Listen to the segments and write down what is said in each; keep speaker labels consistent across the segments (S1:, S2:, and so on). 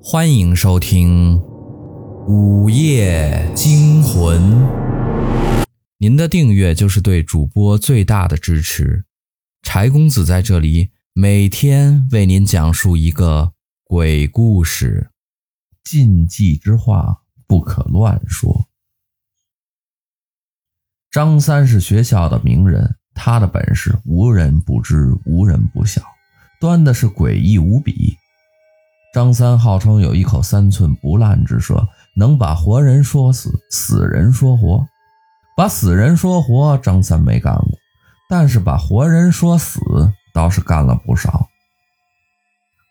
S1: 欢迎收听《午夜惊魂》。您的订阅就是对主播最大的支持。柴公子在这里每天为您讲述一个鬼故事。
S2: 禁忌之话不可乱说。张三是学校的名人，他的本事无人不知，无人不晓，端的是诡异无比。张三号称有一口三寸不烂之舌，能把活人说死，死人说活。把死人说活，张三没干过，但是把活人说死倒是干了不少。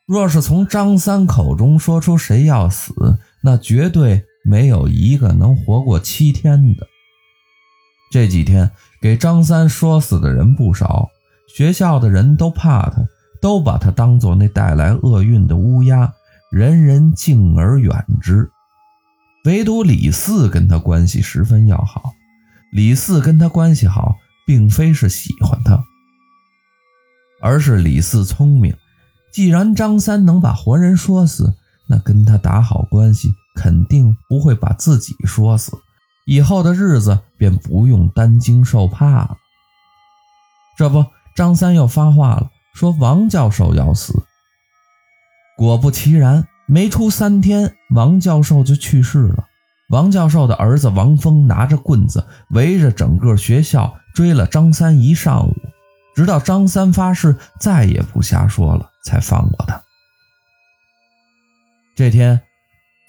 S2: 若是从张三口中说出谁要死，那绝对没有一个能活过七天的。这几天给张三说死的人不少，学校的人都怕他。都把他当做那带来厄运的乌鸦，人人敬而远之。唯独李四跟他关系十分要好。李四跟他关系好，并非是喜欢他，而是李四聪明。既然张三能把活人说死，那跟他打好关系，肯定不会把自己说死。以后的日子便不用担惊受怕了。这不，张三又发话了。说王教授要死，果不其然，没出三天，王教授就去世了。王教授的儿子王峰拿着棍子围着整个学校追了张三一上午，直到张三发誓再也不瞎说了，才放过他。这天，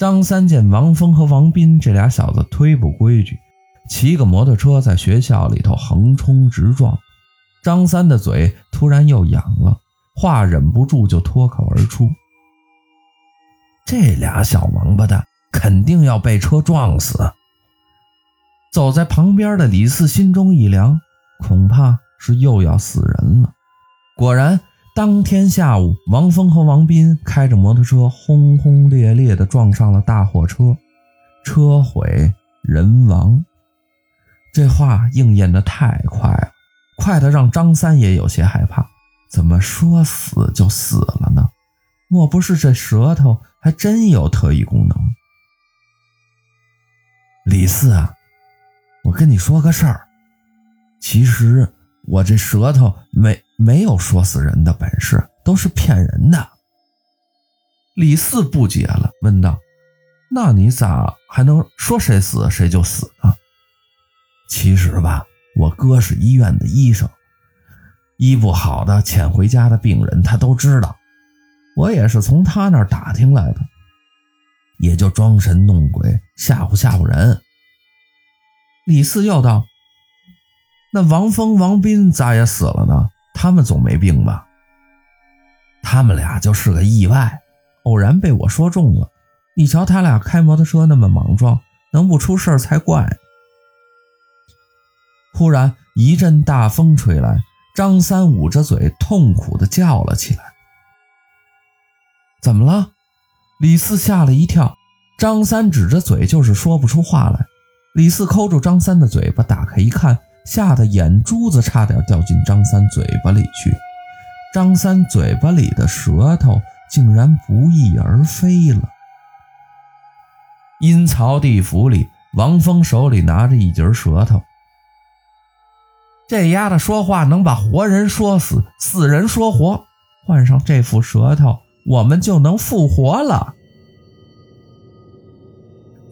S2: 张三见王峰和王斌这俩小子忒不规矩，骑个摩托车在学校里头横冲直撞。张三的嘴突然又痒了，话忍不住就脱口而出：“这俩小王八蛋肯定要被车撞死。”走在旁边的李四心中一凉，恐怕是又要死人了。果然，当天下午，王峰和王斌开着摩托车轰轰烈烈地撞上了大货车，车毁人亡。这话应验的太快了。快的让张三也有些害怕，怎么说死就死了呢？莫不是这舌头还真有特异功能？李四啊，我跟你说个事儿，其实我这舌头没没有说死人的本事，都是骗人的。李四不解了，问道：“那你咋还能说谁死谁就死呢？”其实吧。我哥是医院的医生，医不好的遣回家的病人他都知道，我也是从他那儿打听来的，也就装神弄鬼吓唬吓唬人。李四又道：“那王峰、王斌咋也死了呢？他们总没病吧？他们俩就是个意外，偶然被我说中了。你瞧他俩开摩托车那么莽撞，能不出事才怪。”忽然一阵大风吹来，张三捂着嘴，痛苦地叫了起来。怎么了？李四吓了一跳。张三指着嘴，就是说不出话来。李四抠住张三的嘴巴，打开一看，吓得眼珠子差点掉进张三嘴巴里去。张三嘴巴里的舌头竟然不翼而飞了。阴曹地府里，王峰手里拿着一截舌头。这丫头说话能把活人说死，死人说活。换上这副舌头，我们就能复活了。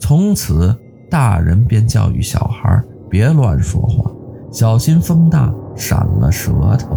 S2: 从此，大人便教育小孩别乱说话，小心风大闪了舌头。